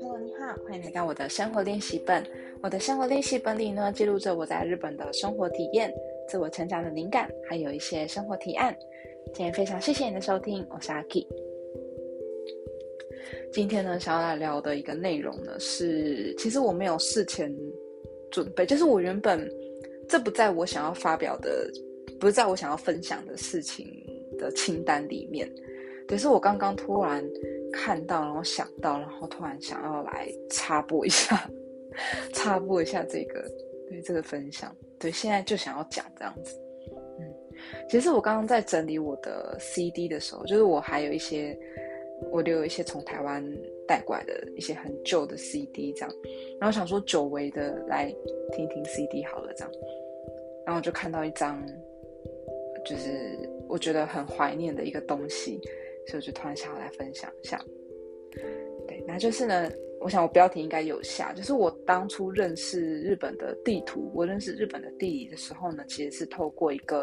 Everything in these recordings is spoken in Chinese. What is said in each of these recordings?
Hello，你好，欢迎来到我的生活练习本。我的生活练习本里呢，记录着我在日本的生活体验、自我成长的灵感，还有一些生活提案。今天非常谢谢你的收听，我是阿 K。今天呢，想要来聊的一个内容呢，是其实我没有事前准备，就是我原本这不在我想要发表的，不是在我想要分享的事情的清单里面。可是我刚刚突然看到，然后想到，然后突然想要来插播一下，插播一下这个对这个分享。对，现在就想要讲这样子。嗯，其实我刚刚在整理我的 CD 的时候，就是我还有一些。我留有一些从台湾带过来的一些很旧的 CD，这样，然后想说久违的来听听 CD 好了，这样，然后就看到一张，就是我觉得很怀念的一个东西，所以我就突然想要来分享一下。对，那就是呢，我想我标题应该有下，就是我当初认识日本的地图，我认识日本的地理的时候呢，其实是透过一个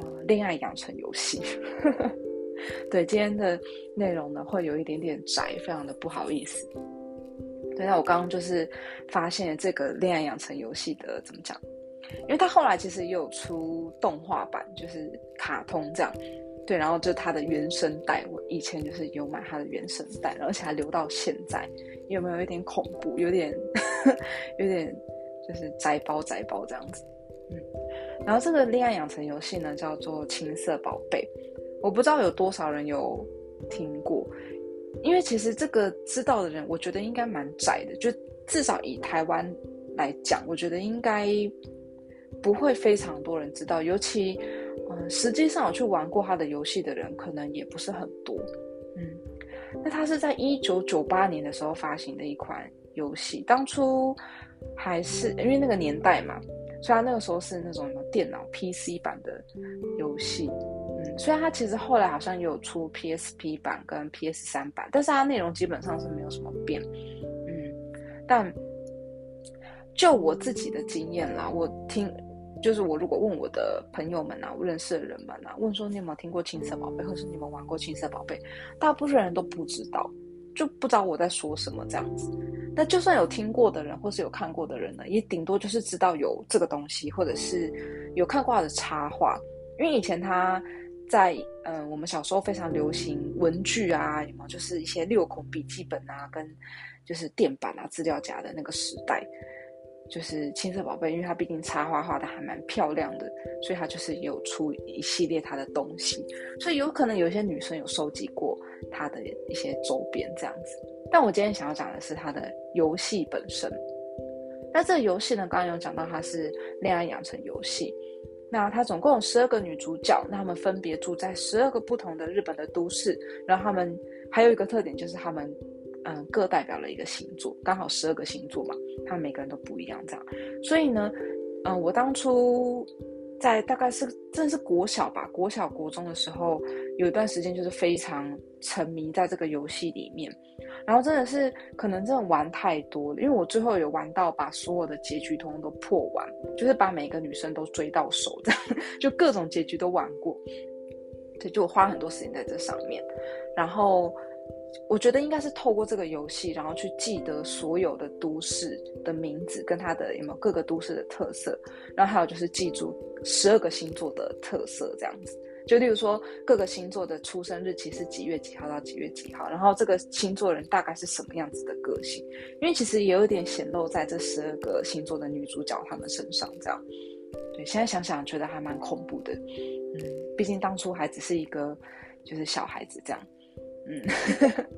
呃恋爱养成游戏。对今天的内容呢，会有一点点窄，非常的不好意思。对，那我刚刚就是发现这个恋爱养成游戏的怎么讲？因为它后来其实也有出动画版，就是卡通这样。对，然后就它的原声带，我以前就是有买它的原声带，而且还留到现在。有没有一点恐怖？有点，有点就是宅包宅包这样子。嗯，然后这个恋爱养成游戏呢，叫做青色宝贝。我不知道有多少人有听过，因为其实这个知道的人，我觉得应该蛮窄的。就至少以台湾来讲，我觉得应该不会非常多人知道。尤其，嗯，实际上有去玩过他的游戏的人，可能也不是很多。嗯，那他是在一九九八年的时候发行的一款游戏，当初还是因为那个年代嘛，所以他那个时候是那种电脑 PC 版的游戏。嗯虽然它其实后来好像也有出 PSP 版跟 PS 三版，但是它内容基本上是没有什么变。嗯，但就我自己的经验啦，我听就是我如果问我的朋友们啊，我认识的人们啊，问说你有没有听过青色宝贝，或是你们玩过青色宝贝，大部分人都不知道，就不知道我在说什么这样子。那就算有听过的人，或是有看过的人呢，也顶多就是知道有这个东西，或者是有看过的插画，因为以前他。在嗯，我们小时候非常流行文具啊，有没有？就是一些六孔笔记本啊，跟就是垫板啊、资料夹的那个时代，就是青色宝贝，因为它毕竟插画画的还蛮漂亮的，所以它就是有出一系列它的东西，所以有可能有些女生有收集过它的一些周边这样子。但我今天想要讲的是它的游戏本身。那这个游戏呢，刚刚有讲到它是恋爱养成游戏。那它总共有十二个女主角，那她们分别住在十二个不同的日本的都市，然后她们还有一个特点就是她们，嗯，各代表了一个星座，刚好十二个星座嘛，他们每个人都不一样这样，所以呢，嗯，我当初。在大概是真的是国小吧，国小国中的时候，有一段时间就是非常沉迷在这个游戏里面，然后真的是可能真的玩太多了，因为我最后有玩到把所有的结局通通都破完，就是把每个女生都追到手，这样就各种结局都玩过，对，就我花很多时间在这上面，然后。我觉得应该是透过这个游戏，然后去记得所有的都市的名字跟它的有没有各个都市的特色，然后还有就是记住十二个星座的特色，这样子。就例如说各个星座的出生日期是几月几号到几月几号，然后这个星座人大概是什么样子的个性，因为其实也有点显露在这十二个星座的女主角她们身上，这样。对，现在想想觉得还蛮恐怖的，嗯，毕竟当初还只是一个就是小孩子这样。嗯，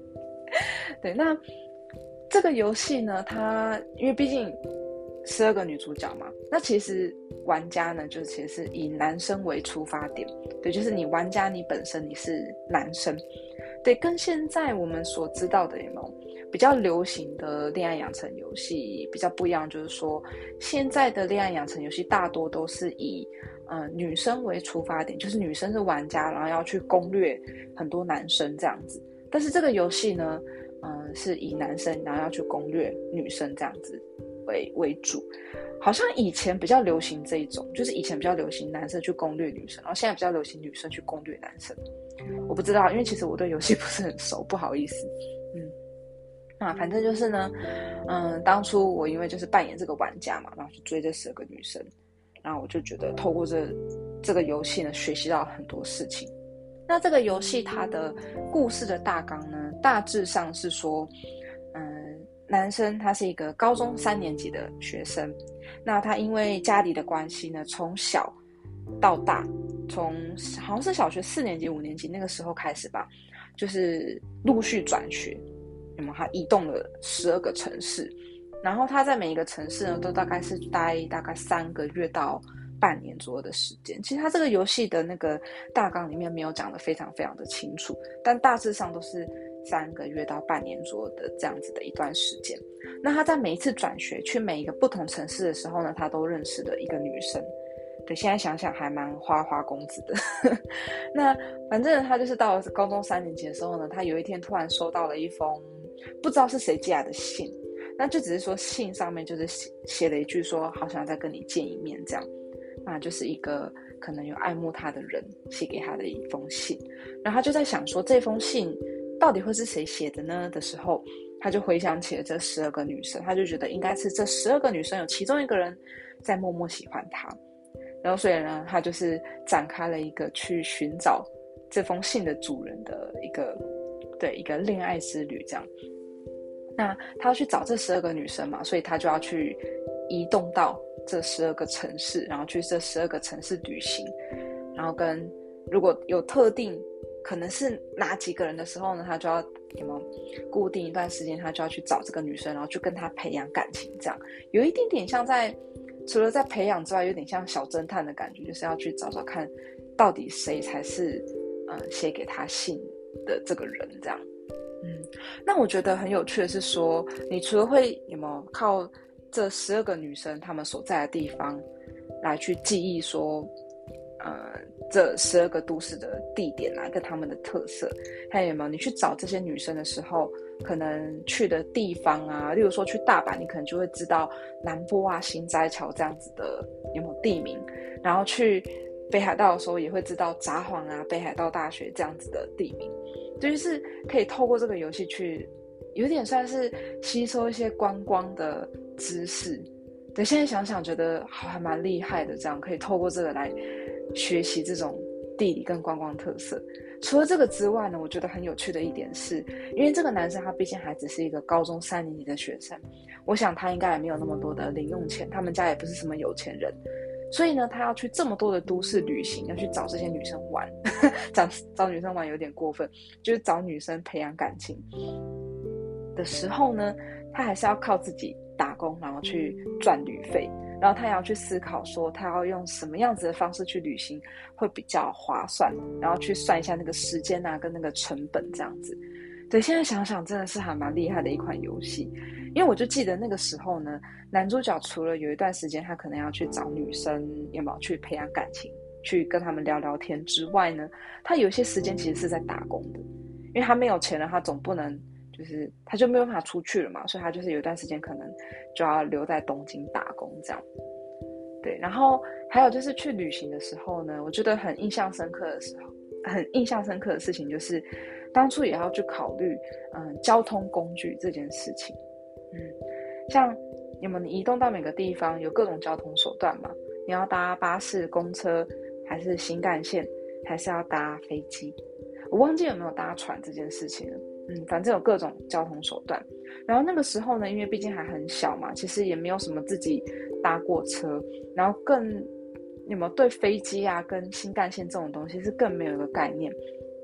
对，那这个游戏呢，它因为毕竟十二个女主角嘛，那其实玩家呢，就其实是以男生为出发点，对，就是你玩家你本身你是男生，对，跟现在我们所知道的有没有比较流行的恋爱养成游戏比较不一样，就是说现在的恋爱养成游戏大多都是以。嗯，女生为出发点，就是女生是玩家，然后要去攻略很多男生这样子。但是这个游戏呢，嗯，是以男生然后要去攻略女生这样子为为主。好像以前比较流行这一种，就是以前比较流行男生去攻略女生，然后现在比较流行女生去攻略男生。我不知道，因为其实我对游戏不是很熟，不好意思。那，反正就是呢，嗯，当初我因为就是扮演这个玩家嘛，然后去追这十个女生，然后我就觉得透过这这个游戏呢，学习到很多事情。那这个游戏它的故事的大纲呢，大致上是说，嗯，男生他是一个高中三年级的学生，那他因为家里的关系呢，从小到大，从好像是小学四年级、五年级那个时候开始吧，就是陆续转学，那么他移动了十二个城市，然后他在每一个城市呢，都大概是待大概三个月到。半年左右的时间，其实他这个游戏的那个大纲里面没有讲的非常非常的清楚，但大致上都是三个月到半年左右的这样子的一段时间。那他在每一次转学去每一个不同城市的时候呢，他都认识了一个女生。对，现在想想还蛮花花公子的。那反正他就是到高中三年级的时候呢，他有一天突然收到了一封不知道是谁寄来的信，那就只是说信上面就是写写了一句说好想再跟你见一面这样。那就是一个可能有爱慕他的人写给他的一封信，然后他就在想说这封信到底会是谁写的呢？的时候，他就回想起了这十二个女生，他就觉得应该是这十二个女生有其中一个人在默默喜欢他，然后所以呢，他就是展开了一个去寻找这封信的主人的一个对一个恋爱之旅，这样。那他要去找这十二个女生嘛，所以他就要去移动到。这十二个城市，然后去这十二个城市旅行，然后跟如果有特定可能是哪几个人的时候呢，他就要有没有固定一段时间，他就要去找这个女生，然后去跟她培养感情，这样有一点点像在除了在培养之外，有点像小侦探的感觉，就是要去找找看到底谁才是嗯写给他信这个人，这样。嗯，那我觉得很有趣的是说，你除了会有没有靠。这十二个女生，她们所在的地方，来去记忆说，呃，这十二个都市的地点啊，跟他们的特色，还有没有？你去找这些女生的时候，可能去的地方啊，例如说去大阪，你可能就会知道南波啊、新斋桥这样子的有没有地名，然后去北海道的时候，也会知道札幌啊、北海道大学这样子的地名，就是可以透过这个游戏去。有点算是吸收一些观光的知识，对，现在想想觉得还蛮厉害的，这样可以透过这个来学习这种地理跟观光特色。除了这个之外呢，我觉得很有趣的一点是，因为这个男生他毕竟还只是一个高中三年级的学生，我想他应该也没有那么多的零用钱，他们家也不是什么有钱人，所以呢，他要去这么多的都市旅行，要去找这些女生玩，找找女生玩有点过分，就是找女生培养感情。的时候呢，他还是要靠自己打工，然后去赚旅费，然后他也要去思考说，他要用什么样子的方式去旅行会比较划算，然后去算一下那个时间啊，跟那个成本这样子。对，现在想想真的是还蛮厉害的一款游戏，因为我就记得那个时候呢，男主角除了有一段时间他可能要去找女生，有没有去培养感情，去跟他们聊聊天之外呢，他有些时间其实是在打工的，因为他没有钱了，他总不能。就是他就没有办法出去了嘛，所以他就是有一段时间可能就要留在东京打工这样。对，然后还有就是去旅行的时候呢，我觉得很印象深刻的时候，很印象深刻的事情就是，当初也要去考虑嗯交通工具这件事情。嗯，像你们移动到每个地方有各种交通手段嘛？你要搭巴士、公车，还是新干线，还是要搭飞机？我忘记有没有搭船这件事情了。嗯，反正有各种交通手段。然后那个时候呢，因为毕竟还很小嘛，其实也没有什么自己搭过车，然后更有没有对飞机啊跟新干线这种东西是更没有一个概念。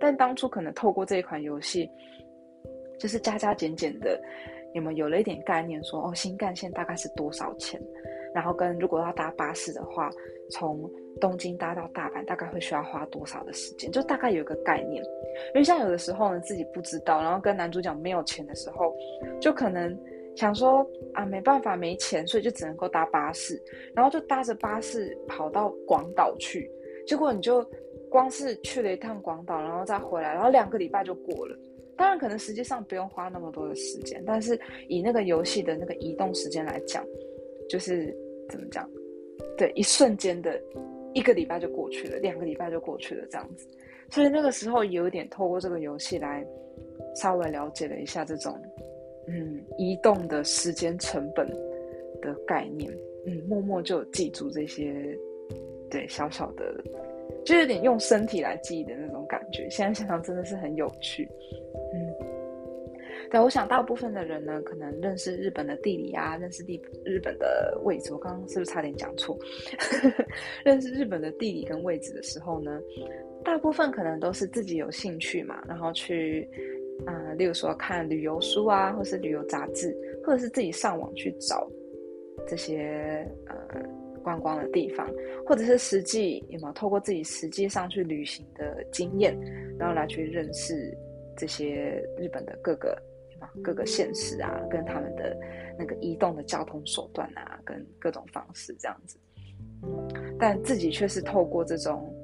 但当初可能透过这一款游戏，就是加加减减的，你们有有了一点概念，说哦新干线大概是多少钱，然后跟如果要搭巴士的话，从东京搭到大阪大概会需要花多少的时间，就大概有一个概念。因为像有的时候呢，自己不知道，然后跟男主角没有钱的时候，就可能想说啊，没办法，没钱，所以就只能够搭巴士，然后就搭着巴士跑到广岛去。结果你就光是去了一趟广岛，然后再回来，然后两个礼拜就过了。当然，可能实际上不用花那么多的时间，但是以那个游戏的那个移动时间来讲，就是怎么讲？对，一瞬间的一个礼拜就过去了，两个礼拜就过去了，这样子。所以那个时候有点透过这个游戏来稍微了解了一下这种嗯移动的时间成本的概念，嗯，默默就记住这些对小小的。就有点用身体来记忆的那种感觉，现在想想真的是很有趣，嗯，对，我想大部分的人呢，可能认识日本的地理啊，认识地日本的位置，我刚刚是不是差点讲错？认识日本的地理跟位置的时候呢，大部分可能都是自己有兴趣嘛，然后去啊，例如说看旅游书啊，或是旅游杂志，或者是自己上网去找这些呃。观光的地方，或者是实际有没有透过自己实际上去旅行的经验，然后来去认识这些日本的各个各个县市啊，跟他们的那个移动的交通手段啊，跟各种方式这样子。但自己却是透过这种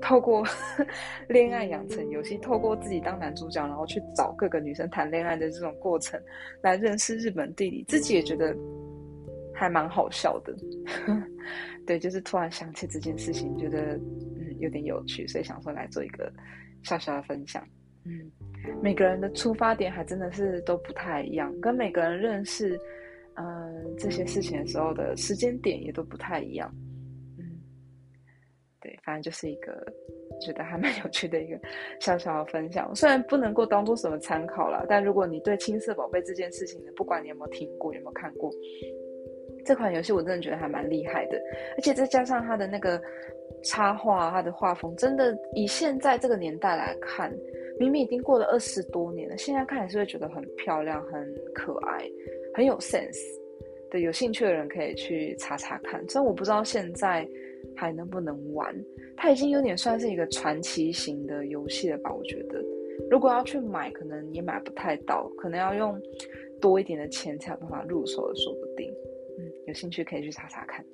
透过 恋爱养成游戏，透过自己当男主角，然后去找各个女生谈恋爱的这种过程，来认识日本地理，自己也觉得。还蛮好笑的，对，就是突然想起这件事情，觉得嗯有点有趣，所以想说来做一个小小的分享。嗯，每个人的出发点还真的是都不太一样，跟每个人认识嗯这些事情的时候的时间点也都不太一样。嗯，对，反正就是一个觉得还蛮 有趣的一个小小的分享，虽然不能够当做什么参考了，但如果你对青色宝贝这件事情呢，不管你有没有听过，有没有看过。这款游戏我真的觉得还蛮厉害的，而且再加上它的那个插画，它的画风真的以现在这个年代来看，明明已经过了二十多年了，现在看还是会觉得很漂亮、很可爱、很有 sense。对，有兴趣的人可以去查查看。虽然我不知道现在还能不能玩，它已经有点算是一个传奇型的游戏了吧？我觉得，如果要去买，可能也买不太到，可能要用多一点的钱才有办法入手，说不定。有兴趣可以去查查看。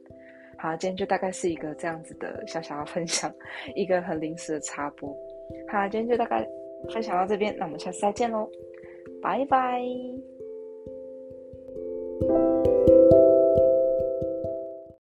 好，今天就大概是一个这样子的小小的分享，一个很临时的插播。好，今天就大概分享到这边，那我们下次再见喽，拜拜。